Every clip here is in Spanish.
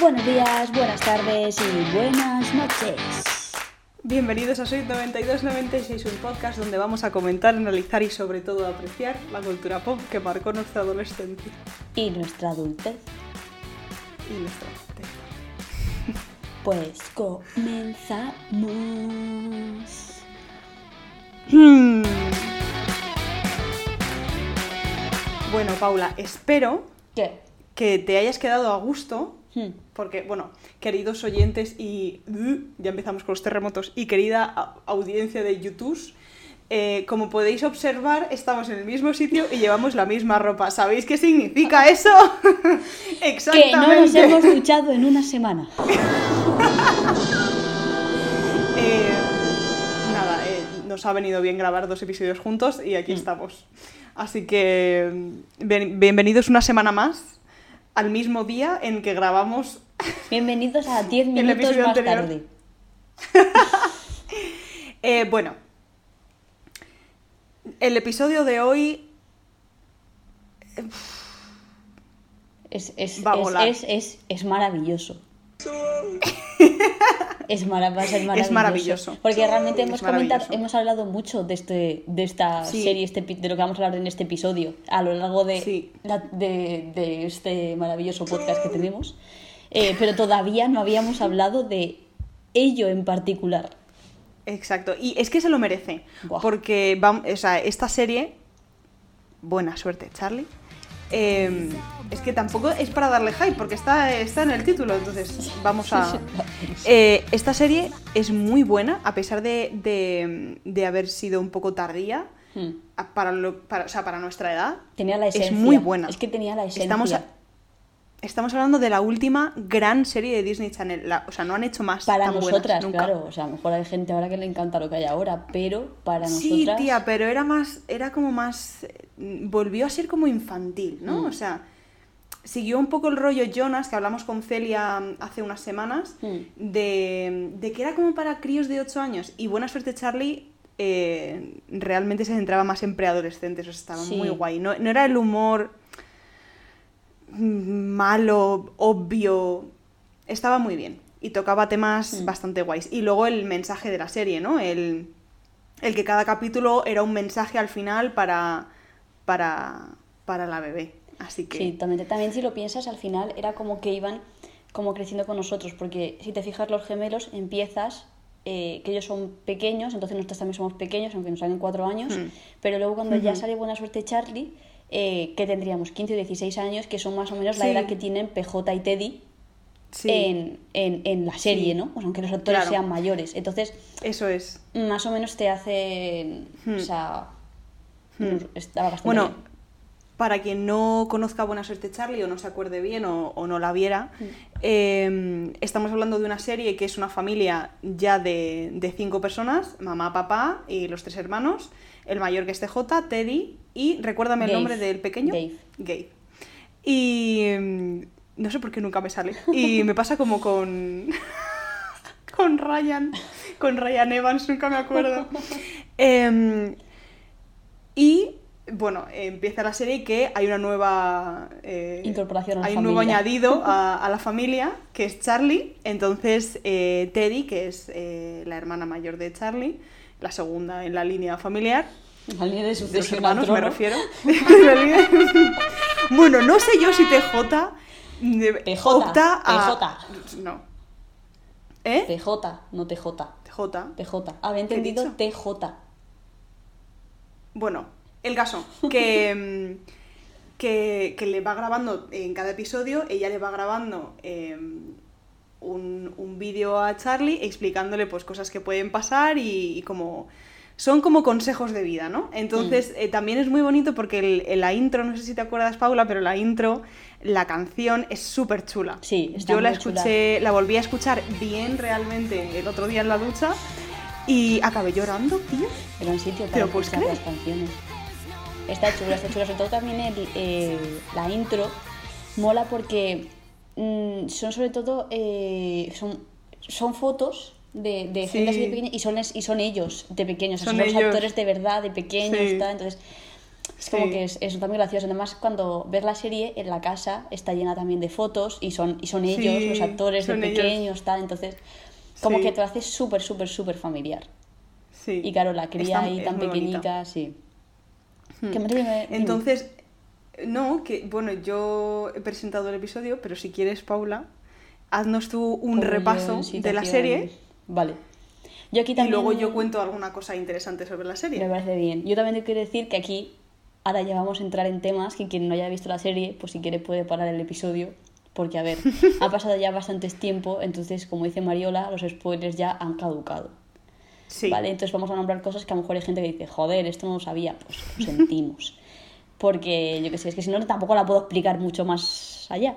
Buenos días, buenas tardes y buenas noches. Bienvenidos a Soy 9296, un podcast donde vamos a comentar, analizar y sobre todo apreciar la cultura pop que marcó nuestra adolescencia Y nuestra adultez. y nuestra adultez. Pues comenzamos. Hmm. Bueno, Paula, espero ¿Qué? que te hayas quedado a gusto. Porque, bueno, queridos oyentes y... uh, ya empezamos con los terremotos, y querida audiencia de YouTube, eh, como podéis observar, estamos en el mismo sitio y llevamos la misma ropa. ¿Sabéis qué significa eso? Que Exactamente. no nos hemos duchado en una semana. Eh, nada, eh, nos ha venido bien grabar dos episodios juntos y Mm. aquí estamos. Así que mm, bien- bienvenidos una semana más al mismo día en que grabamos. Bienvenidos a 10 El minutos más anterior. tarde. Eh, bueno, el episodio de hoy Es, es, Va a es- volar. es, es, es maravilloso. Es, mara- va a ser maravilloso. maravilloso. Porque realmente Es hemos comentado, maravilloso. hemos hablado mucho de este, de esta Sí. serie, este, de lo que vamos a hablar en este episodio, a lo largo de, Sí. la- de, de este maravilloso podcast que tenemos. Eh, pero todavía no habíamos hablado de ello en particular. Exacto, y es que se lo merece, porque o sea, esta serie, buena suerte Charlie, eh, es que tampoco es para darle hype, porque está, está en el título, entonces vamos a... Eh, esta serie es muy buena, a pesar de, de- de haber sido un poco tardía, Hmm. para, lo- para- o sea, para nuestra edad. Tenía la esencia. Es muy buena. Es que tenía la esencia. Estamos, a- estamos hablando de la última gran serie de Disney Channel, la- o sea, no han hecho más para tan buenas nosotras, nunca. claro. O sea, a lo mejor hay gente ahora que le encanta lo que hay ahora, pero para Sí, nosotras. tía, pero era más, era como más, eh, volvió a ser como infantil, ¿no? Mm. O sea, siguió un poco el rollo Jonas, que hablamos con Celia mm, hace unas semanas, Mm. de, de que era como para críos de 8 años. Y Buena Suerte Charlie eh, realmente se centraba más en preadolescentes, o sea, estaba Sí. muy guay. No, no era el humor mm, malo, obvio, estaba muy bien. Y tocaba temas Mm. bastante guays. Y luego el mensaje de la serie, ¿no? El, el que cada capítulo era un mensaje al final para, para, para la bebé. Así que... Sí, también, también si lo piensas, al final era como que iban como creciendo con nosotros, porque si te fijas los gemelos, empiezas eh, que ellos son pequeños, entonces nosotros también somos pequeños, aunque nos salen cuatro años, Hmm. pero luego cuando ya sale Buena Suerte Charlie, eh, que tendríamos 15 o 16 años, que son más o menos la edad que tienen PJ y Teddy sí, en, en, en la serie, Sí. ¿no? Pues aunque los actores Claro. sean mayores. Entonces, eso es. más o menos te hacen... Hmm. O sea, Hmm. estaba bastante Bueno, bien. Para quien no conozca Buena Suerte Charlie o no se acuerde bien o, o no la viera, Mm. eh, estamos hablando de una serie que es una familia ya de, de cinco personas, mamá, papá y los tres hermanos, el mayor que es TJ, Teddy y recuérdame el nombre del pequeño. Gabe. Gabe. Y mm, no sé por qué nunca me sale. Y me pasa como con... con Ryan, con Ryan Evans, nunca me acuerdo. Em, y bueno, empieza la serie que hay una nueva eh, Incorporación a la hay un nuevo añadido a, a la familia que es Charlie. Entonces eh, Teddy, que es eh, la hermana mayor de Charlie, la segunda en la línea familiar, La línea de sucesión hermanos me refiero. Bueno, no sé yo si TJ PJ, opta a no. ¿Eh? PJ, no TJ. TJ. PJ. Había ¿Qué he entendido? TJ. Bueno, el caso, que, mm, que, que le va grabando en cada episodio, ella le va grabando eh, un, un vídeo a Charlie explicándole pues cosas que pueden pasar y, y como... Son como consejos de vida, ¿no? Entonces, eh, también es muy bonito porque el- la intro, no sé si te acuerdas, Paula, pero la intro, la canción es súper chula. Sí, está Yo la chula. escuché, la volví a escuchar bien realmente el otro día en la ducha y acabé llorando, tío. Era un sitio ¿Te para lo puedes escuchar las canciones. Está chula, está chula. Sobre todo también el, eh, la intro mola porque mm, son sobre todo eh, son, son fotos de, de Sí. gente así de pequeña y son, y son ellos de pequeños. o sea, Son los actores de verdad, de pequeños, Sí. tal. Entonces, Es como Sí. que es, es también gracioso. Además, cuando ves la serie, en la casa está llena también de fotos y son, y son ellos, los actores de son ellos. pequeños, tal. Entonces, como que te lo hace súper, súper, súper familiar. Sí. Y claro, la cría Está- ahí tan bonita. pequeñita, sí. Hmm. Me- dime, dime. Entonces, no, que bueno, yo he presentado el episodio, pero si quieres, Paula, haznos tú un repaso de la serie Vale. Yo aquí y también... luego yo cuento alguna cosa interesante sobre la Me serie. parece bien. Yo también te quiero decir que aquí ahora ya vamos a entrar en temas que quien no haya visto la serie, pues si quiere puede parar el episodio. Porque, a ver, ha pasado ya bastantes tiempo, entonces, como dice Mariola, los spoilers ya han caducado. Sí. ¿Vale? Entonces vamos a nombrar cosas que a lo mejor hay gente que dice, joder, esto no lo sabía, pues lo sentimos. Porque, yo qué sé, es que si no tampoco la puedo explicar mucho más allá.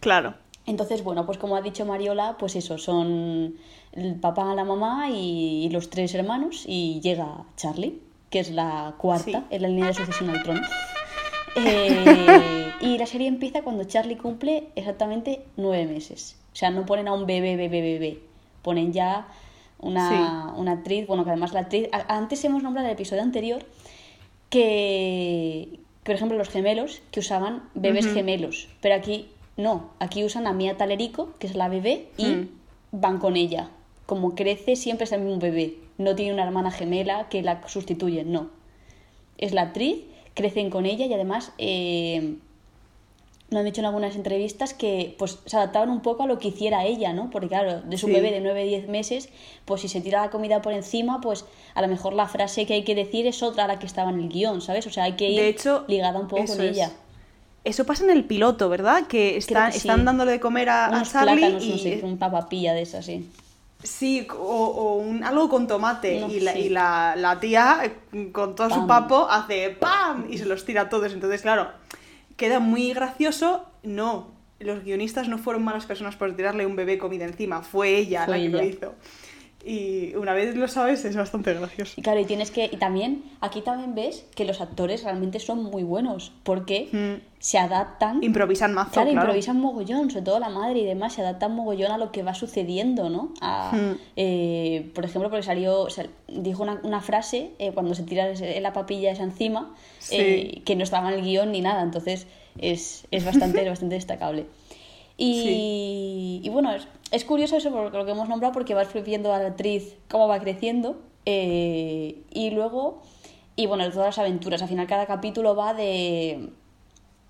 Claro. Entonces, bueno, pues como ha dicho Mariola, pues eso, son el papá, la mamá y, los tres hermanos y llega Charlie, que es la cuarta Sí. en la línea de sucesión al trono. Eh, y la serie empieza cuando Charlie cumple exactamente nueve meses. O sea, no ponen a un bebé, bebé, bebé. Ponen ya una, una actriz, bueno, que además la actriz... Antes hemos nombrado en el episodio anterior que, por ejemplo, los gemelos que usaban bebés gemelos, pero aquí no, aquí usan a Mia Talerico, que es la bebé, y Mm. van con ella. Como crece, siempre es el mismo bebé. No tiene una hermana gemela que la sustituye, no. Es la actriz, crecen con ella y además eh, lo han dicho en algunas entrevistas que pues se adaptaban un poco a lo que hiciera ella, ¿no? Porque claro, de su Sí. bebé de 9-10 meses, pues si se tira la comida por encima, pues a lo mejor la frase que hay que decir es otra a la que estaba en el guion, ¿sabes? O sea, hay que ir De hecho, ligada un poco con es. ella. Eso pasa en el piloto, ¿verdad? Que, están, que sí. están dándole de comer a, a Unos Charlie plátanos, y no sé, un papapilla de esas, sí. Sí, o, o un, algo con tomate. No, y la, sí. y la, la tía, eh, con todo su papo, hace ¡pam! Y se los tira a todos. Entonces, claro, queda muy gracioso. No, los guionistas no fueron malas personas por tirarle un bebé comida encima. Fue ella Fue la que lo hizo. Y una vez lo sabes, es bastante gracioso. Y claro, y tienes que. Y también, aquí también ves que los actores realmente son muy buenos. Porque Mm. se adaptan. Improvisan mazo, Claro, claro. improvisan mogollón, sobre todo la madre y demás, se adaptan mogollón a lo que va sucediendo, ¿no? A, Hmm. eh, por ejemplo, porque salió, o sea, dijo una, una frase eh, cuando se tira la papilla esa encima, Sí. eh, que no estaba en el guion ni nada, entonces es, es bastante, bastante destacable. Y, y bueno, es, curioso eso por lo que hemos nombrado porque vas viendo a la actriz cómo va creciendo eh, y luego, y bueno, de todas las aventuras, al final cada capítulo va de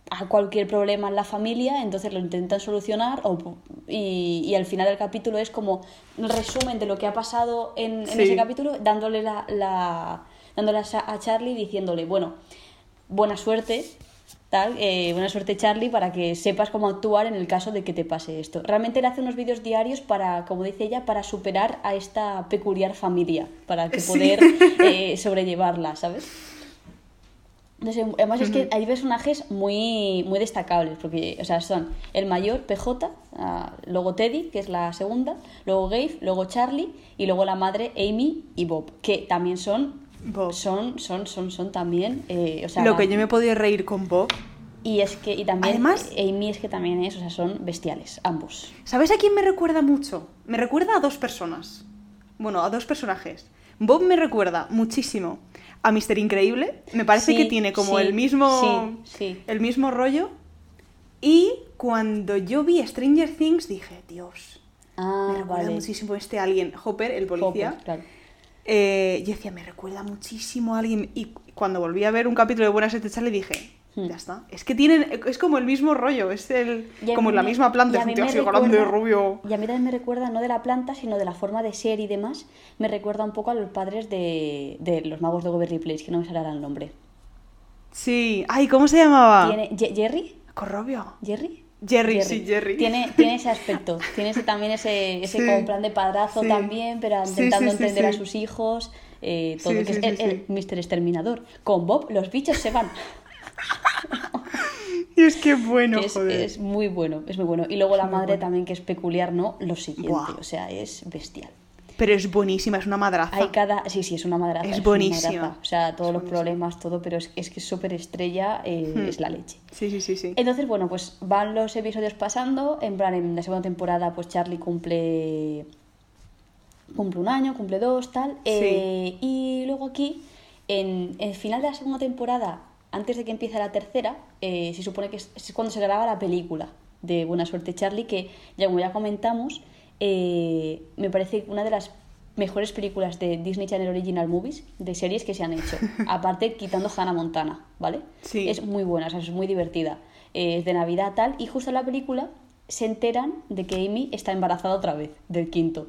a cualquier problema en la familia, entonces lo intentan solucionar o- y, y al final del capítulo es como un resumen de lo que ha pasado en, en Sí. ese capítulo, dándole la, la- dándole a Charlie diciéndole, bueno, buena suerte, tal, eh, buena suerte Charlie para que sepas cómo actuar en el caso de que te pase esto. Realmente él hace unos vídeos diarios para, como dice ella, para superar a esta peculiar familia, para que Sí. poder eh, sobrellevarla, ¿sabes? Entonces, además es que hay personajes muy, muy destacables, porque, o sea, son el mayor, PJ, ah, luego Teddy, que es la segunda, luego Gabe, luego Charlie, y luego la madre, Amy y Bob, que también son, Bob. son, son, son, son también, eh, o sea, Lo que yo me he podido reír con Bob. y es que, y también Además- Amy es que también es, o sea, son bestiales, ambos. ¿Sabes a quién me recuerda mucho? Me recuerda a dos personas. Bueno, a dos personajes. Bob me recuerda muchísimo a Mister Increíble. Me parece Sí, que tiene como sí, el mismo. sí, sí. El mismo rollo. Y cuando yo vi Stranger Things dije, Dios. Ah, me recuerda vale. muchísimo este alguien, Hopper, el policía. Hopper, claro. Eh, yo decía, me recuerda muchísimo a alguien. Y cuando volví a ver un capítulo de Buenas Noches Charlie dije, Hmm. ya está. Es que tienen, es como el mismo rollo, es el, como la misma planta, es un tío grande, rubio. Y a mí también me recuerda, no de la planta, sino de la forma de ser y demás, me recuerda un poco a los padres de, de los magos de Waverly Place, que no me saldrá el nombre. Sí. Ay, ¿cómo se llamaba? ¿Tiene, ¿Jerry? Corrobio. ¿Jerry? Jerry, sí, Jerry. Tiene, tiene ese aspecto, tiene ese, también ese, ese Sí, como plan de padrazo sí. también, pero intentando sí, entender a sus hijos, eh, todo, que es el, el. Mr. Exterminador. Con Bob los bichos se van. Y es que bueno, es, joder. es muy bueno, es muy bueno. Y luego la madre bueno. también, que es peculiar, ¿no? Lo siguiente, Buah. o sea, es bestial. Pero es buenísima, es una madraza. Hay cada... Sí, sí, es una madraza. Es buenísima. madraza. O sea, todos Es los buenísima. problemas, todo, pero es, es que es súper estrella, eh, Hmm. es la leche. Sí, sí, sí, sí. Entonces, bueno, pues van los episodios pasando. En plan, en la segunda temporada, pues Charlie cumple. Cumple un año, cumple dos, tal. Eh, y luego aquí, en el final de la segunda temporada, antes de que empiece la tercera, eh, se supone que es, es cuando se graba la película de Buena Suerte Charlie, que ya como ya comentamos, eh, me parece una de las mejores películas de Disney Channel Original Movies, de series que se han hecho. Aparte, quitando Hannah Montana, ¿vale? Sí. Es muy buena, o sea, es muy divertida. Eh, es de Navidad tal, y justo en la película se enteran de que Amy está embarazada otra vez, del quinto.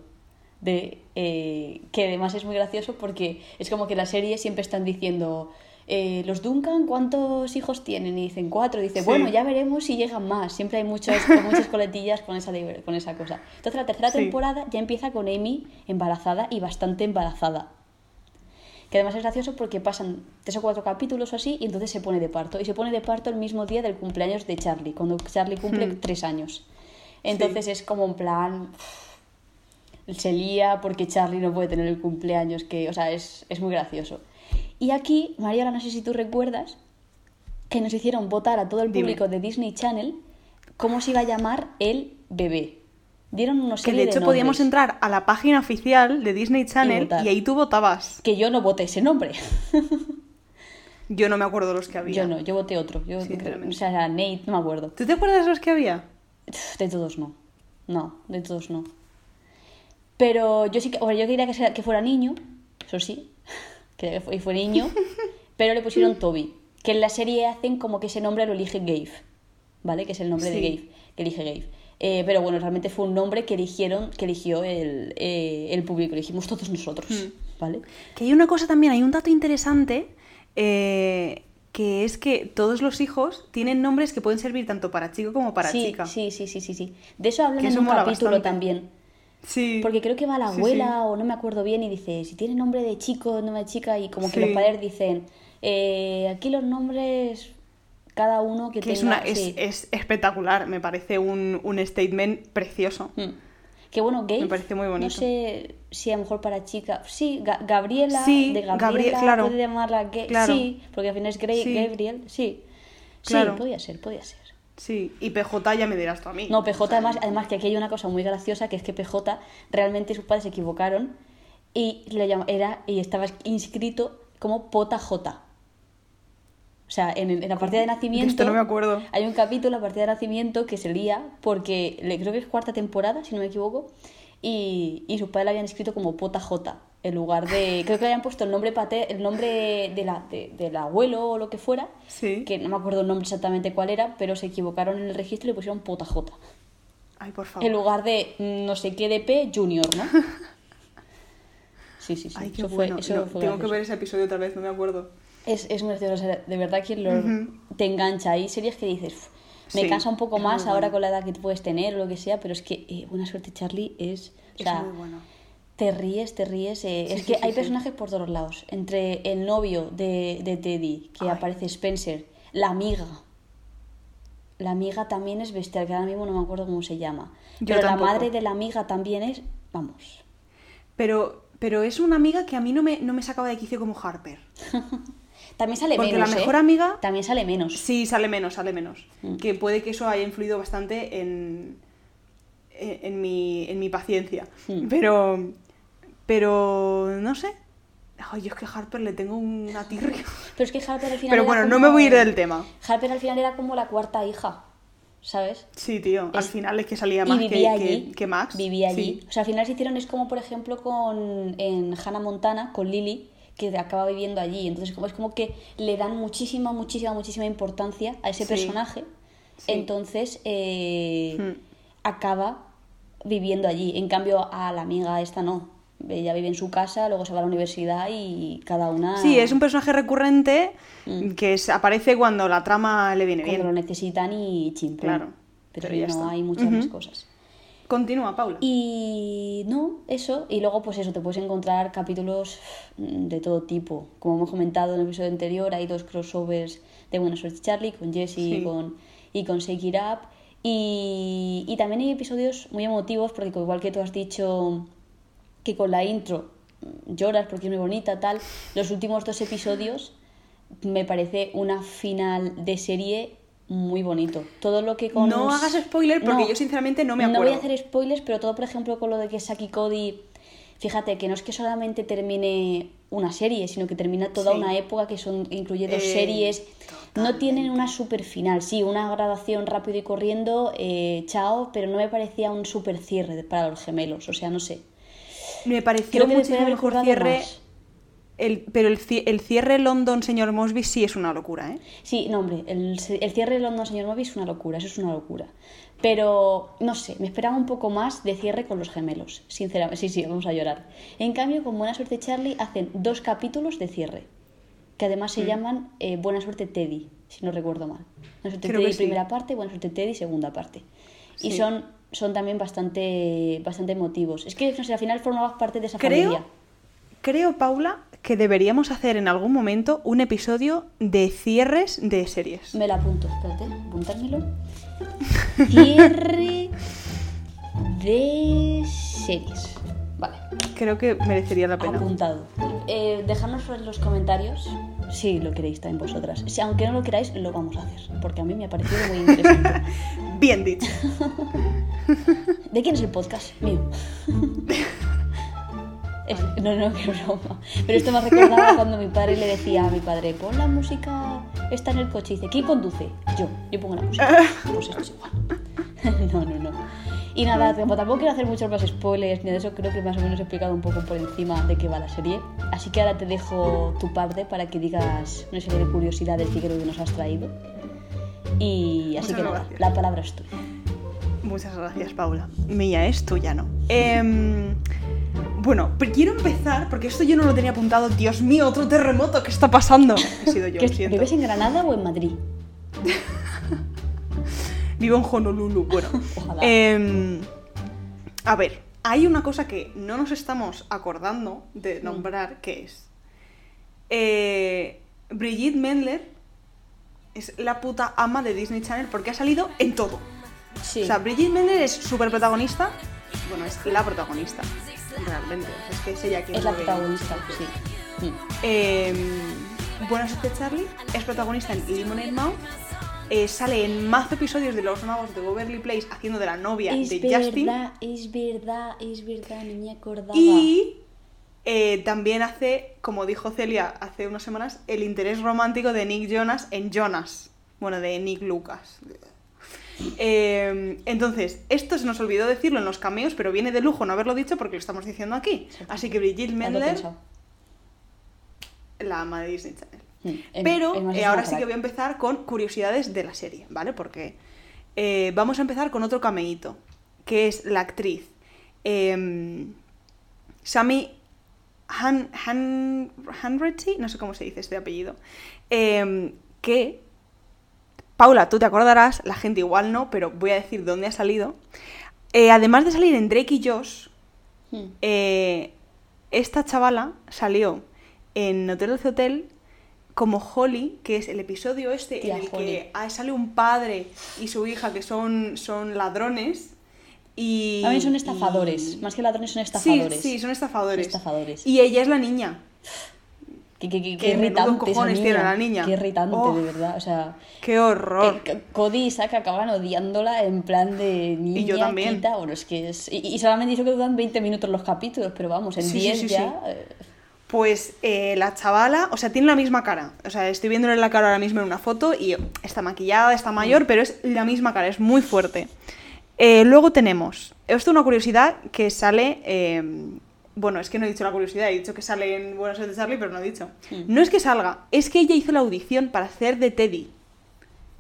De, eh, que además es muy gracioso porque es como que la serie siempre están diciendo eh, los Duncan cuántos hijos tienen y dicen cuatro dice Sí. bueno ya veremos si llegan más siempre hay muchas muchas coletillas con esa con esa cosa entonces la tercera Sí. temporada ya empieza con Amy embarazada y bastante embarazada que además es gracioso porque pasan tres o cuatro capítulos o así y entonces se pone de parto. Y se pone de parto el mismo día del cumpleaños de Charlie, cuando Charlie cumple Hmm. tres años. Entonces es como en plan... Se lía porque Charlie no puede tener el cumpleaños, que, o sea, es, es muy gracioso. Y aquí, Mariela, no sé si tú recuerdas que nos hicieron votar a todo el Dime. público de Disney Channel cómo se iba a llamar el bebé. Dieron unos Que de hecho podíamos entrar a la página oficial de Disney Channel y, ahí tú votabas. Que yo no voté ese nombre. Yo no me acuerdo los que había. Yo no, yo voté otro. Yo, o sea, era Nate, no me acuerdo. ¿Tú te acuerdas de los que había? De todos no. No, de todos no. Pero yo sí que, bueno, yo quería que, sea- que fuera niño, eso sí, que fu- y fue niño, pero le pusieron Toby, que en la serie hacen como que ese nombre lo elige Gabe, ¿vale? Que es el nombre de. Gabe, que elige Gabe. Eh, pero bueno, realmente fue un nombre que eligieron, que eligió el, eh, el público, elegimos todos nosotros, Hmm. ¿vale? Que hay una cosa también, hay un dato interesante, eh, que es que todos los hijos tienen nombres que pueden servir tanto para chico como para sí, chica. sí, sí, sí, sí, sí. De eso hablan Que en eso un capítulo bastante. también. Sí. Porque creo que va la Sí, abuela sí. o no me acuerdo bien y dice, si tiene nombre de chico, nombre de chica, y como que Sí. los padres dicen, eh, aquí los nombres, cada uno que, Que es, tenga... una, es, sí. es espectacular, me parece un, un statement precioso. Mm. Que bueno, gay, Me parece muy no bonito. sé si a lo mejor para chica, sí, Ga- Gabriela, Sí, de Gabriel, Gabriela, claro. puede llamarla gay, Claro. sí, porque al final es Sí. Gabriel, sí. Claro. Sí, podía ser, podía ser. Sí, y PJ ya me dirás tú a mí. No, PJ O sea, además, además que aquí hay una cosa muy graciosa, que es que PJ realmente sus padres se equivocaron y le llama- era y estaba inscrito como Pota J. O sea, en, en la partida de nacimiento esto no me acuerdo. hay un capítulo, la partida de nacimiento, que se lía porque le, creo que es cuarta temporada, si no me equivoco, y, y sus padres la habían escrito como Pota J, en lugar de... Creo que le habían puesto el nombre pater, el nombre de la, de- del abuelo o lo que fuera, Sí. que no me acuerdo el nombre exactamente cuál era, pero se equivocaron en el registro y le pusieron Pota J. Ay, por favor. En lugar de mm, no sé qué de P, Junior, ¿no? Sí, sí, sí. Ay, qué eso bueno. fue, eso No, fue tengo que ver ese episodio otra vez, no me acuerdo. Es, es gracioso, o sea, de verdad que lo- Ujú. te engancha. Hay series que dices, "Uf, me Sí, cansa un poco más ahora bueno. con la edad que puedes tener o lo que sea, pero es que eh, Buena Suerte Charlie es... O sea, muy bueno. Te ríes, te ríes. eh, Sí, es que sí, hay sí. personajes por todos lados. Entre el novio de, de Teddy, que Ay. aparece Spencer, la amiga. La amiga también es bestial, que ahora mismo no me acuerdo cómo se llama. Yo Pero la madre de la amiga también es, vamos, Pero, pero es una amiga que a mí no me, no me sacaba de quicio como Harper. También sale Porque menos. la mejor ¿eh? amiga- También sale menos. Sí, sale menos, sale menos. Mm. Que puede que eso haya influido bastante en, en, en mi, en mi paciencia. Mm. Pero, pero, no sé. Ay, yo es que Harper le tengo una tirria. Pero es que Harper al final. Pero bueno, no me voy a ir del tema. Harper al final era como la cuarta hija, ¿sabes? Sí, tío. Al Es- final es que salía más que, que- que Max. Vivía allí. Sí. O sea, al final se hicieron, es como por ejemplo con en Hannah Montana, con Lily, que acaba viviendo allí. Entonces, como es como que le dan muchísima, muchísima, muchísima importancia a ese Sí. personaje. Sí. Entonces, eh, Hmm. acaba viviendo allí. En cambio, a la amiga esta no. Ella vive en su casa, luego se va a la universidad y cada una. Sí, es un personaje recurrente Mm. que es- aparece cuando la trama le viene cuando lo bien. necesitan y chimpum. Claro, Pero, pero ya no está. hay muchas más cosas. Continúa, Paula. Y no, eso. Y luego, pues eso, te puedes encontrar capítulos de todo tipo. Como hemos comentado en el episodio anterior, hay dos crossovers de Buena Suerte Charlie con Jesse Sí. y con, y con Shake It Up. Y, y también hay episodios muy emotivos, porque igual que tú has dicho que con la intro mm, lloras porque es muy bonita, tal, los últimos dos episodios me parece una final de serie muy bonito. Todo lo que con... No hagas spoiler porque No, yo sinceramente no me No acuerdo. voy a hacer spoilers, pero todo, por ejemplo, con lo de que Saki Cody fíjate que no es que solamente termine una serie, sino que termina toda Sí. una época que son incluye dos Eh, series. No tienen una super final, sí, una grabación rápido y corriendo, eh, chao, pero no me parecía un super cierre para los gemelos, o sea, no sé. Me pareció Creo muchísimo haber mejor cierre. más. El, pero el, el cierre London, señor Mosby, sí es una locura, ¿eh? Sí, no, hombre, el, el cierre de London Señor Moby es una locura, eso es una locura. Pero, no sé, me esperaba un poco más de cierre con los gemelos, sinceramente. Sí, sí, vamos a llorar. En cambio, con Buena Suerte Charlie hacen dos capítulos de cierre, que además Mm. se llaman eh, Buena Suerte Teddy, si no recuerdo mal. Buena Suerte Creo Teddy sí. primera parte, Buena Suerte Teddy segunda parte. Y son, son también bastante, bastante emotivos. Es que, no sé, al final formabas parte de esa Creo, familia. creo, Paula, que deberíamos hacer en algún momento un episodio de cierres de series. Me la apunto, espérate, apuntármelo. Cierre de series. Vale, Creo que merecería la pena. apuntado. Eh, dejadnos en los comentarios si lo queréis también vosotras. Si aunque no lo queráis, lo vamos a hacer, porque a mí me ha parecido muy interesante. Bien dicho. ¿De quién es el podcast? Mío. Es- no, no, qué broma. Pero esto me recordaba cuando mi padre le decía a mi padre, pon la música, está en el coche. Y dice, ¿quién conduce? Yo, yo pongo la música. Pues esto es igual. no, no, no. Y nada, tampoco quiero hacer muchos más spoilers ni de eso, creo que más o menos he explicado un poco por encima de qué va la serie. Así que ahora te dejo tu parte para que digas una serie de curiosidades que creo que nos has traído. Y así Muchas que nada, gracias. la palabra es tuya. Muchas gracias, Paula. Mía es tuya, ¿no? Em, bueno, quiero empezar, porque esto yo no lo tenía apuntado. Dios mío, otro terremoto, ¿qué está pasando? He sido yo, ¿Qué- lo siento. ¿Vives en Granada o en Madrid? Vivo en Honolulu. Bueno, Ojalá. em, a ver, hay una cosa que no nos estamos acordando Mm. de nombrar, que es... eh, Brigitte Mendler es la puta ama de Disney Channel porque ha salido en todo. Sí. O sea, Brigitte Mendler es súper protagonista. Bueno, es la protagonista, realmente. Es que es ella quien es la protagonista, sí. Mm. Eh, Buena suerte, Charlie. Es protagonista en Lemonade Mouth. Eh, sale en más episodios de Los Magos de Beverly Place haciendo de la novia Es de verdad, Justin. es verdad, es verdad, no me acordaba. Y eh, también hace, como dijo Celia hace unas semanas, el interés romántico de Nick Jonas en Jonas. Bueno, de Nick Lucas. Eh, entonces, esto se nos olvidó decirlo en los cameos, pero viene de lujo no haberlo dicho porque lo estamos diciendo aquí. Así que Brigitte Mendler, la ama de Disney Channel. Mm, en- Pero en eh, ahora sí que voy a empezar con curiosidades de la serie, ¿vale? Porque eh, vamos a empezar con otro cameíto, que es la actriz em, Sammy Han, Han, Hanratty, no sé cómo se dice este apellido, em, que, Paula, tú te acordarás, la gente igual no, pero voy a decir dónde ha salido. Eh, además de salir en Drake y Josh, Mm. eh, esta chavala salió en Hotel 12 Hotel como Holly, que es el episodio este Tía en el Holly. que ah, sale un padre y su hija que son, son ladrones. Y, También son estafadores, y- más que ladrones son Sí, estafadores. sí, son estafadores. Estafadores. Y ella es la niña. Qué, qué, qué, Qué irritante esa cojones tiene la niña. Qué irritante, Oh. de verdad. O sea, ¡Qué horror! eh, Cody y Saka acaban odiándola en plan de niña, yo también. quita. Bueno, es que es... Y, y solamente dice que duran 20 minutos los capítulos, pero vamos, en Sí, sí, 10 sí, ya... eh, Pues eh, la chavala, o sea, tiene la misma cara. O sea, estoy viéndole la cara ahora mismo en una foto y está maquillada, está mayor, pero es la misma cara, es muy fuerte. Eh, luego tenemos, esto es una curiosidad que sale, eh, bueno, es que no he dicho la curiosidad, he dicho que sale en Buenos Aires de Charlie, pero no he dicho. No es que salga, es que ella hizo la audición para hacer de Teddy.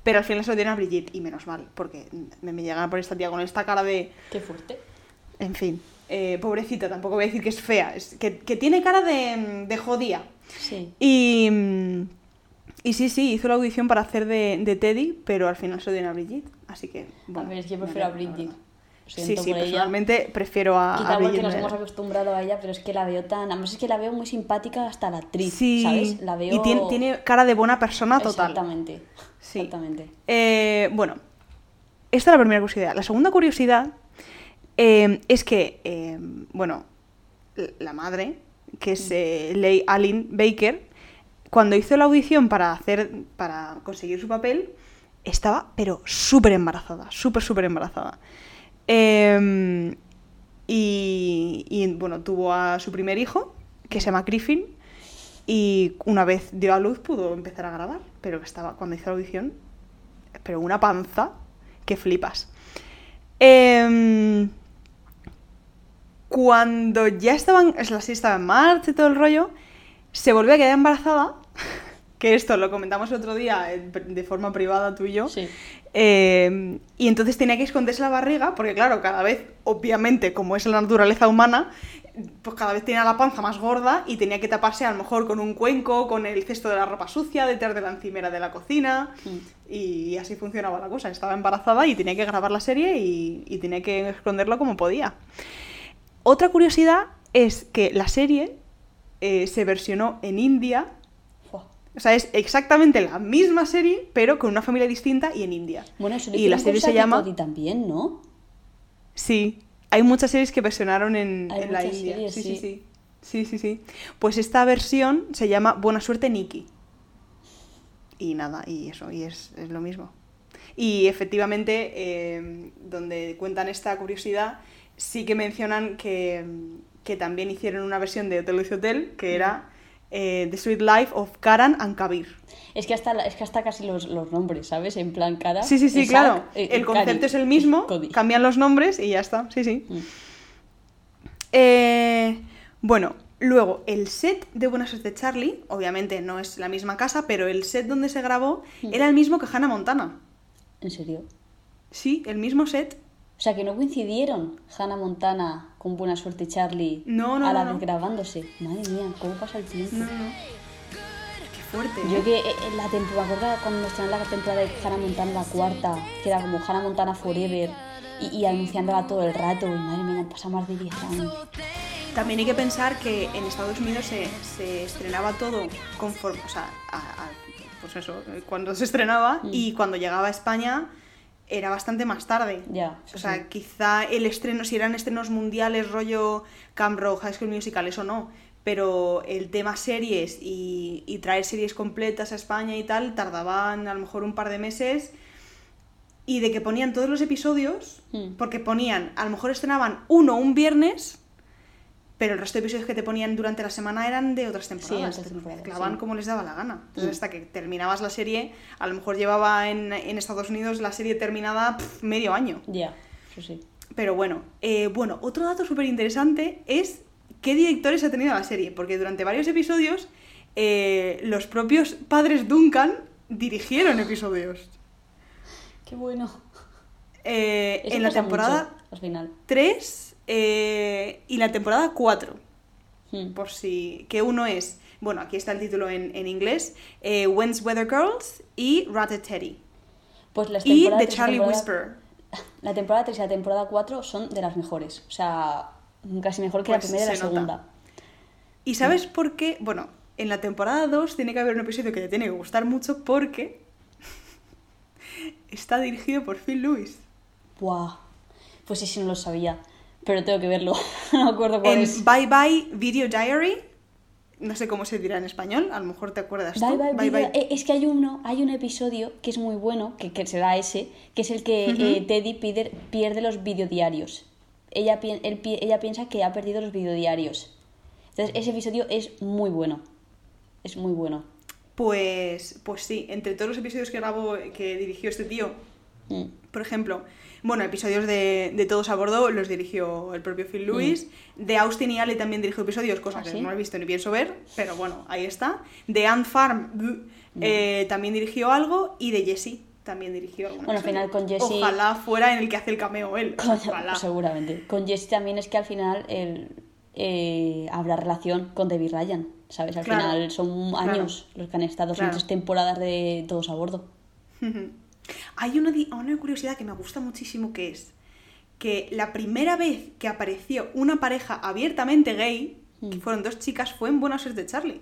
Pero al final se lo dieron a Brigitte, y menos mal, porque me, me llegan por esta tía con esta cara de... Qué fuerte. En fin, eh, pobrecita, tampoco voy a decir que es fea, es que, que tiene cara de, de jodía. Sí. Y, y sí, sí, hizo la audición para hacer de, de Teddy, pero al final se lo dieron a Brigitte. Así que. Bueno, a ver, es que yo prefiero a. Lo Sí, sí, ella. personalmente prefiero a, a Quizá porque Brigitte. nos hemos acostumbrado a ella, pero es que la veo tan... Además es que la veo muy simpática hasta la actriz, Sí, ¿sabes? La veo... y tiene, tiene cara de buena persona total. Exactamente. Sí. Exactamente. Eh, bueno, esta es la primera curiosidad. La segunda curiosidad eh, es que, eh, bueno, la madre, que es eh, Leigh Allen Baker, cuando hizo la audición para hacer, para conseguir su papel, estaba, pero súper embarazada, súper, súper embarazada. Eh, y, y, bueno, tuvo a su primer hijo, que se llama Griffin, y una vez dio a luz pudo empezar a grabar, pero estaba cuando hizo la audición, pero una panza que flipas. Em, cuando ya estaban, es la estaba en marcha y todo el rollo, se volvió a quedar embarazada, que esto lo comentamos el otro día eh, de forma privada tú y yo, Sí. eh, y entonces tenía que esconderse la barriga, porque claro, cada vez, obviamente, como es la naturaleza humana, pues cada vez tenía la panza más gorda y tenía que taparse a lo mejor con un cuenco, con el cesto de la ropa sucia, detrás de la encimera de la cocina, y así funcionaba la cosa. Estaba embarazada y tenía que grabar la serie y, y tenía que esconderlo como podía. Otra curiosidad es que la serie eh, se versionó en India o sea, es exactamente la misma serie, pero con una familia distinta y en India. Bueno, eso y la serie se llama... Cody también, ¿no? Sí, hay muchas series que versionaron en, la India. series, sí, sí, sí. sí. Sí, sí, sí. Pues esta versión se llama Buena suerte, Nikki. Y nada, y eso, y es, es lo mismo. Y efectivamente, eh, donde cuentan esta curiosidad, sí que mencionan que, que también hicieron una versión de Hotel Luis Hotel, que era eh, The Sweet Life of Karan and Kabir. Es que hasta, es que hasta casi los, los nombres, ¿sabes? En plan cara. Sí, sí, sí, Isaac, claro. eh, el concepto es el mismo, Cody. cambian los nombres y ya está. Sí, sí. Mm. Eh, bueno, luego, el set de Buena Suerte Charlie, obviamente no es la misma casa, pero el set donde se grabó Mm. era el mismo que Hannah Montana. ¿En serio? Sí, el mismo set. O sea, que no coincidieron Hannah Montana con Buena Suerte Charlie No, no, a la no, vez grabándose. Madre mía, ¿cómo pasa el tiempo? No, no. Qué fuerte. Yo ¿eh? que eh, en la temporada, me acuerdo cuando estrenaron la temporada de Hannah Montana, la cuarta, que era como Hannah Montana Forever, y, y anunciándola todo el rato, y madre mía, han pasado más de 10 años. También hay que pensar que en Estados Unidos se, se estrenaba todo conforme, o sea, a- a- pues eso, cuando se estrenaba Mm. y cuando llegaba a España era bastante más tarde. Ya, O sea, sí. quizá el estreno, si eran estrenos mundiales, rollo Camp Rock, High School Musical, eso no. Pero el tema series y, y traer series completas a España y tal, tardaban a lo mejor un par de meses. Y de que ponían todos los episodios, Mm. porque ponían, a lo mejor estrenaban uno un viernes, pero el resto de episodios que te ponían durante la semana eran de otras temporadas. otras Te sí. como les daba la gana. Entonces, Mm. hasta que terminabas la serie, a lo mejor llevaba en, en Estados Unidos la serie terminada medio año. Ya, sí. Pero bueno, eh, bueno, otro dato súper interesante es qué directores ha tenido la serie, porque durante varios episodios eh, los propios padres Duncan dirigieron episodios. Qué bueno. Eh, en la temporada mucho, al final. 3 eh, y la temporada 4, Mm. por si... que uno es, bueno, aquí está el título en, en inglés, eh, When's Weather Girls y Ratatouille. Pues las Y The Charlie temporada- Whisperer. La temporada 3 y la temporada 4 son de las mejores. O sea, casi mejor que Pues la primera y la nota. segunda. ¿Y sabes por qué? Bueno, en la temporada 2 tiene que haber un episodio que te tiene que gustar mucho porque está dirigido por Phil Lewis. Buah. Pues sí, sí, no lo sabía. Pero tengo que verlo. no me acuerdo cuál En es. Bye Bye Video Diary, no sé cómo se dirá en español, a lo mejor te acuerdas tú. Bye, bye, video- eh, Es que hay uno, hay un episodio que es muy bueno, que, que será ese, que es el que eh, Teddy pide- pierde los videodiarios. Ella, pi- él ella piensa que ha perdido los videodiarios. Entonces, ese episodio es muy bueno. Es muy bueno. Pues, pues sí, entre todos los episodios que grabó, que dirigió este tío, Mm. por ejemplo, bueno, episodios de, de Todos a Bordo los dirigió el propio Phil Lewis. De Austin y Ali también dirigió episodios, cosa ¿Ah, que sí? no he visto ni pienso ver, pero bueno, ahí está. De Ant Farm buh, eh, también dirigió algo y de Jessie también dirigió algo. Bueno, al final con Jessie- Ojalá fuera en el que hace el cameo él. Ojalá. seguramente. Con Jesse también es que al final el, eh, habrá relación con David Ryan. ¿Sabes? Al Claro, final son claro. años los que han estado, son Claro. tres temporadas de todos a bordo. Hay una, una curiosidad que me gusta muchísimo que es que la primera vez que apareció una pareja abiertamente gay, que Mm. fueron dos chicas, fue en Buenas Suerte Charlie.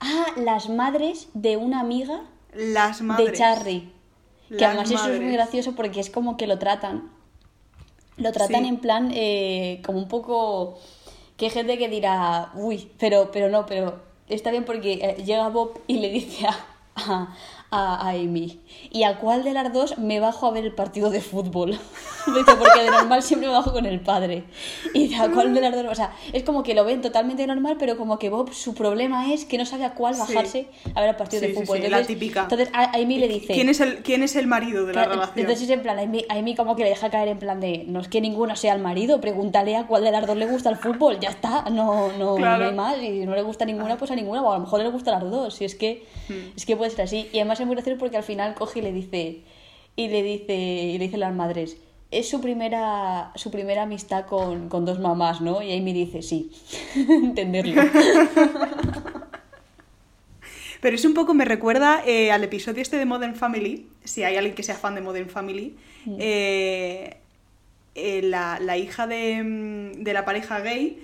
Ah, las madres de una amiga Las madres. de Charlie. Que Las además eso es muy gracioso porque es como que lo tratan. Lo tratan Sí. en plan eh, como un poco... Que hay gente que dirá, uy, pero, pero no, pero está bien porque eh, llega Bob y le dice a, a, a, Amy. ¿Y a cuál de las dos me bajo a ver el partido de fútbol? Dice, porque de normal siempre me bajo con el padre. Y a cuál de las dos, o sea, es como que lo ven totalmente normal, pero como que Bob, su problema es que no sabe a cuál bajarse a ver el partido de fútbol. entonces, la típica. Entonces a Amy le dice... ¿Quién es el, quién es el marido de la relación? Entonces en plan, a Amy, como que le deja caer en plan de, no es que ninguno sea el marido, pregúntale a cuál de las dos le gusta el fútbol, ya está, no, no, no hay más, y si no le gusta ninguna, pues a ninguna, o a lo mejor le gusta las dos, si es que, hmm. es que puede ser así. Y además es muy gracioso porque al final coge y le dice, y le dice, y le dice las madres, es su primera, su primera amistad con, con dos mamás, ¿no? Y Amy dice, sí, entenderlo. Pero es un poco, me recuerda eh, al episodio este de Modern Family, si hay alguien que sea fan de Modern Family, mm. eh, eh, la, hija de, mm, de, la pareja gay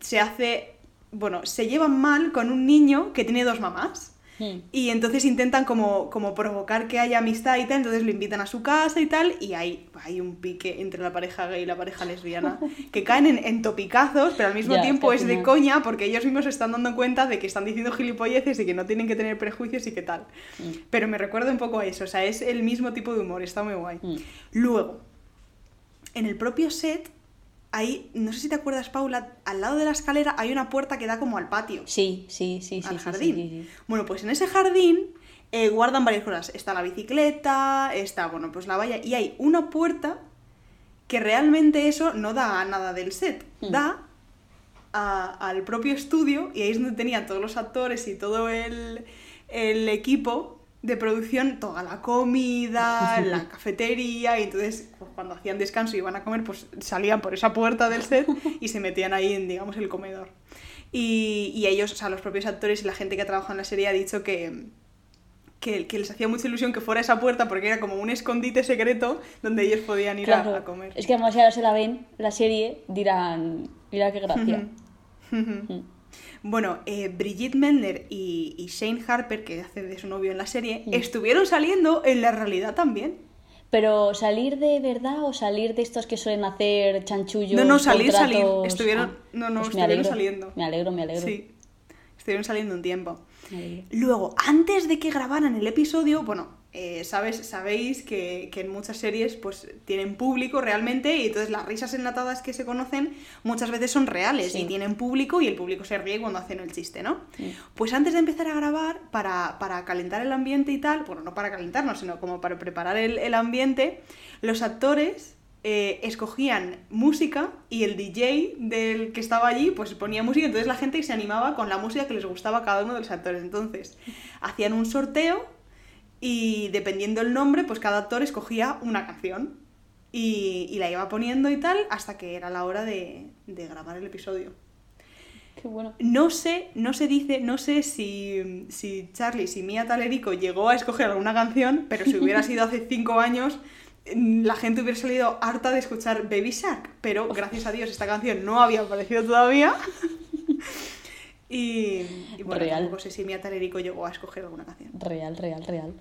se hace, bueno, se llevan mal con un niño que tiene dos mamás. Hmm. Y entonces intentan como, como provocar que haya amistad y tal, entonces lo invitan a su casa y tal, y hay, hay un pique entre la pareja gay y la pareja lesbiana, que caen en, topicazos, pero al mismo tiempo es de coña porque ellos mismos se están dando cuenta de que están diciendo gilipolleces y que no tienen que tener prejuicios y qué tal. Hmm. Pero me recuerda un poco a eso, o sea, es el mismo tipo de humor, está muy guay. Hmm. Luego, en el propio set ahí, no sé si te acuerdas, Paula, al lado de la escalera hay una puerta que da como al patio. Sí, sí, sí, al jardín. bueno, pues en ese jardín eh, guardan varias cosas. Está la bicicleta, está, bueno, pues la valla, y hay una puerta que realmente eso no da a nada del set, hmm. da al propio estudio, y ahí es donde tenían todos los actores y todo el, el equipo de producción toda la comida, la cafetería, y entonces pues, cuando hacían descanso y iban a comer, pues salían por esa puerta del set y se metían ahí en, digamos, el comedor. Y, y ellos, o sea, los propios actores y la gente que ha trabajado en la serie ha dicho que, que, que, les hacía mucha ilusión que fuera esa puerta porque era como un escondite secreto donde ellos podían ir a, comer. Es que además si ahora se la ven, la serie, dirán, mira qué gracia. Bueno, eh, Brigitte Mendler y, Shane Harper, que hace de su novio en la serie, estuvieron saliendo en la realidad también. Pero salir de verdad o salir de estos que suelen hacer chanchullos. No, no, salir, salir. Estuvieron, ah, no, no, pues estuvieron saliendo. Me alegro, me alegro. Sí, estuvieron saliendo un tiempo. Luego, antes de que grabaran el episodio, bueno, eh, sabes, sabéis que, en muchas series pues tienen público realmente y entonces las risas enlatadas que se conocen muchas veces son reales y tienen público y el público se ríe cuando hacen el chiste, ¿no? Pues antes de empezar a grabar, para, calentar el ambiente y tal, bueno, no para calentarnos, sino como para preparar el, ambiente, los actores eh, escogían música y el DJ del que estaba allí pues ponía música, entonces la gente se animaba con la música que les gustaba a cada uno de los actores. Entonces hacían un sorteo y dependiendo el nombre, pues cada actor escogía una canción y, la iba poniendo y tal hasta que era la hora de, grabar el episodio. Qué bueno. No sé, no se dice, no sé si, si Charlie, si Mia Talerico llegó a escoger alguna canción, pero si hubiera sido hace cinco años, la gente hubiera salido harta de escuchar Baby Shark, pero gracias a Dios esta canción no había aparecido todavía. y, bueno, real. no sé si Mia Talerico llegó a escoger alguna canción. Real, real, real.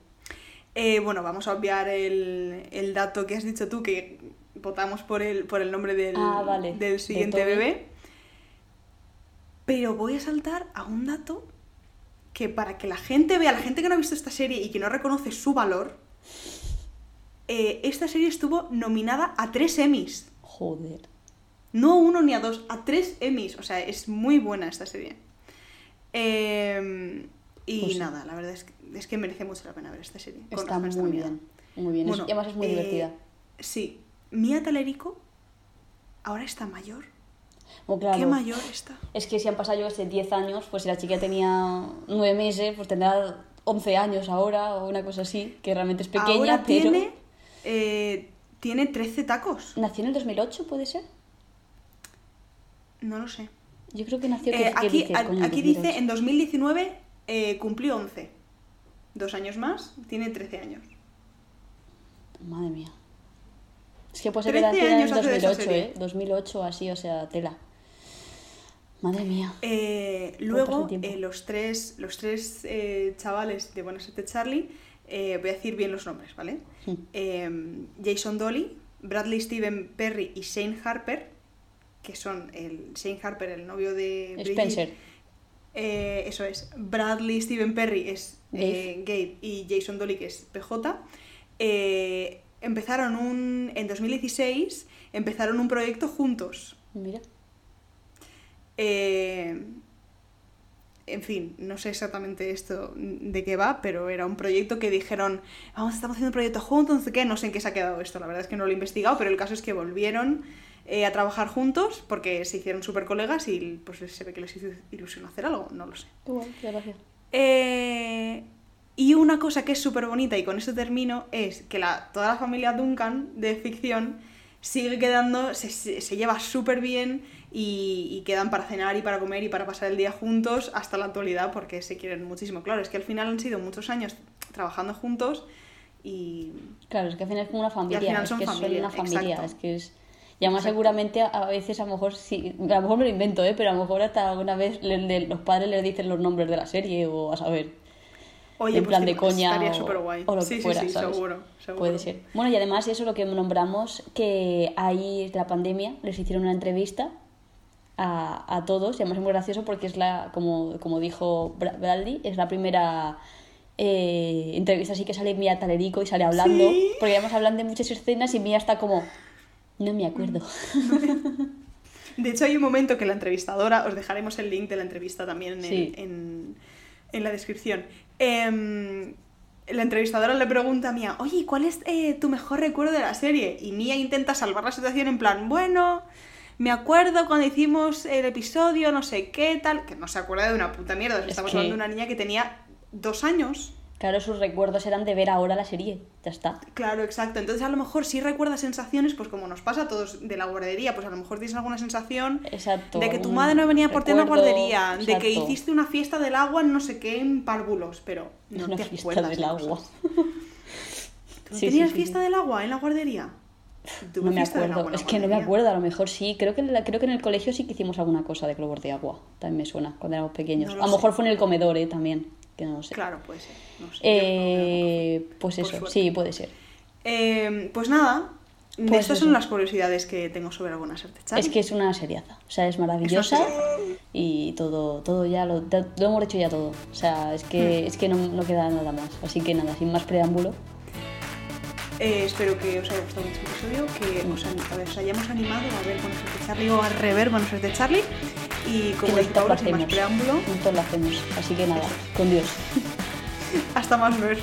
Eh, bueno, vamos a obviar el, dato que has dicho tú, que votamos por el, por el nombre del, ah, del siguiente bebé. Pero voy a saltar a un dato que para que la gente vea, la gente que no ha visto esta serie y que no reconoce su valor, eh, esta serie estuvo nominada a tres Emmys. Joder. No a uno ni a dos, a tres Emmys. O sea, es muy buena esta serie. Eh, y pues nada, la verdad es que, es que merece mucho la pena ver esta serie. Está muy bien, muy bien. y además es muy divertida. Eh, sí. Mía Talerico ahora está mayor. Oh, ¿Qué mayor está? Es que si han pasado yo hace 10 años, pues si la chica tenía 9 meses, pues tendrá 11 años ahora o una cosa así, que realmente es pequeña, ahora pero... Tiene, eh, tiene 13 tacos. ¿Nació en el 2008, puede ser? No lo sé. Yo creo que nació... Eh, aquí aquí dice en 2019 eh, cumplió 11. Dos años más, tiene 13 años. Madre mía. Es que pues era en 2008, ¿eh? 2008 así, o sea, tela. Madre mía. Eh, luego, eh, los tres, los tres eh, chavales de Buenas Suerte Charlie, voy a decir bien los nombres, ¿vale? Hmm. Jason Dolly, Bradley Steven Perry y Shane Harper, que son el Shane Harper, el novio de Spencer. Eh, eso es, Bradley Steven Perry es eh, Gabe y Jason Dolly que es PJ, eh, empezaron un, en 2016, empezaron un proyecto juntos. Mira. Eh, en fin, no sé exactamente esto de qué va, pero era un proyecto que dijeron, vamos, estamos haciendo un proyecto juntos, no sé qué, no sé en qué se ha quedado esto, la verdad es que no lo he investigado, pero el caso es que volvieron eh, a trabajar juntos porque se hicieron súper colegas y pues se ve que les hizo ilusión hacer algo, no lo sé. Eh, y una cosa que es súper bonita, y con esto termino, es que la, toda la familia Duncan de ficción sigue quedando, se, se- se lleva súper bien y, y quedan para cenar y para comer y para pasar el día juntos hasta la actualidad porque se quieren muchísimo. Claro, es que al final han sido muchos años trabajando juntos y... Claro, es que al final es como una familia, final es son que familia, son una familia, exacto. es que es... Y además Exacto. seguramente a a veces a lo mejor sí, a lo mejor me lo invento, ¿eh? pero a lo mejor hasta alguna vez le- le- los padres les dicen los nombres de la serie o a saber, Oye, en pues plan de coña estaría súper guay. o lo sí, que sí, fuera, sí, ¿sabes? seguro, seguro. Puede ser. Bueno, y además eso lo que nombramos, que ahí la pandemia les hicieron una entrevista a, a todos, y además es muy gracioso porque es la, como, como dijo Bra- Bradley, es la primera eh, entrevista así que sale Mía Talerico y sale hablando, Sí. porque además hablan de muchas escenas y Mía está como, no me acuerdo. De hecho, hay un momento que la entrevistadora, os dejaremos el link de la entrevista también en, Sí. en, en la descripción. Em, la entrevistadora le pregunta a Mía, oye, ¿cuál es eh, tu mejor recuerdo de la serie? Y Mía intenta salvar la situación en plan, bueno, me acuerdo cuando hicimos el episodio, no sé qué, tal, que no se acuerda de una puta mierda. Es Estamos que- hablando de una niña que tenía dos años. Claro, sus recuerdos eran de ver ahora la serie, ya está. Claro, exacto. Entonces a lo mejor si recuerdas sensaciones, pues como nos pasa a todos de la guardería, pues a lo mejor tienes alguna sensación Exacto. de que tu madre no venía por ti a la guardería, de que hiciste una fiesta del agua en no sé qué en párvulos, pero no Una te fiesta acuerdas del de agua. cosas. ¿Tú Sí, tenías sí, sí, fiesta sí. del agua en la guardería? No me acuerdo, en es que no me acuerdo, a lo mejor sí, creo que, en la- creo que en el colegio sí que hicimos alguna cosa de globos de agua, también me suena, cuando éramos pequeños. No lo a lo mejor fue en el comedor, ¿eh? También, que no lo sé. Claro, puede ser. No sé, Eh, pues eso, sí, puede ser. Eh, pues nada, Pues estas eso. son las curiosidades que tengo sobre algunas artes. Es que es una seriaza, o sea, es maravillosa y todo, todo ya lo, hemos hecho ya todo. O sea, es que, Hmm. es que no, no queda nada más. Así que nada, sin más preámbulo, Eh, espero que os haya gustado mucho el episodio, que os, ver, os hayamos animado a ver Buenos de Charlie o a rever Buenos de Charlie. Y como Paula, sin más preámbulo, Nosotros lo hacemos. Así que nada, con Dios. hasta más ver.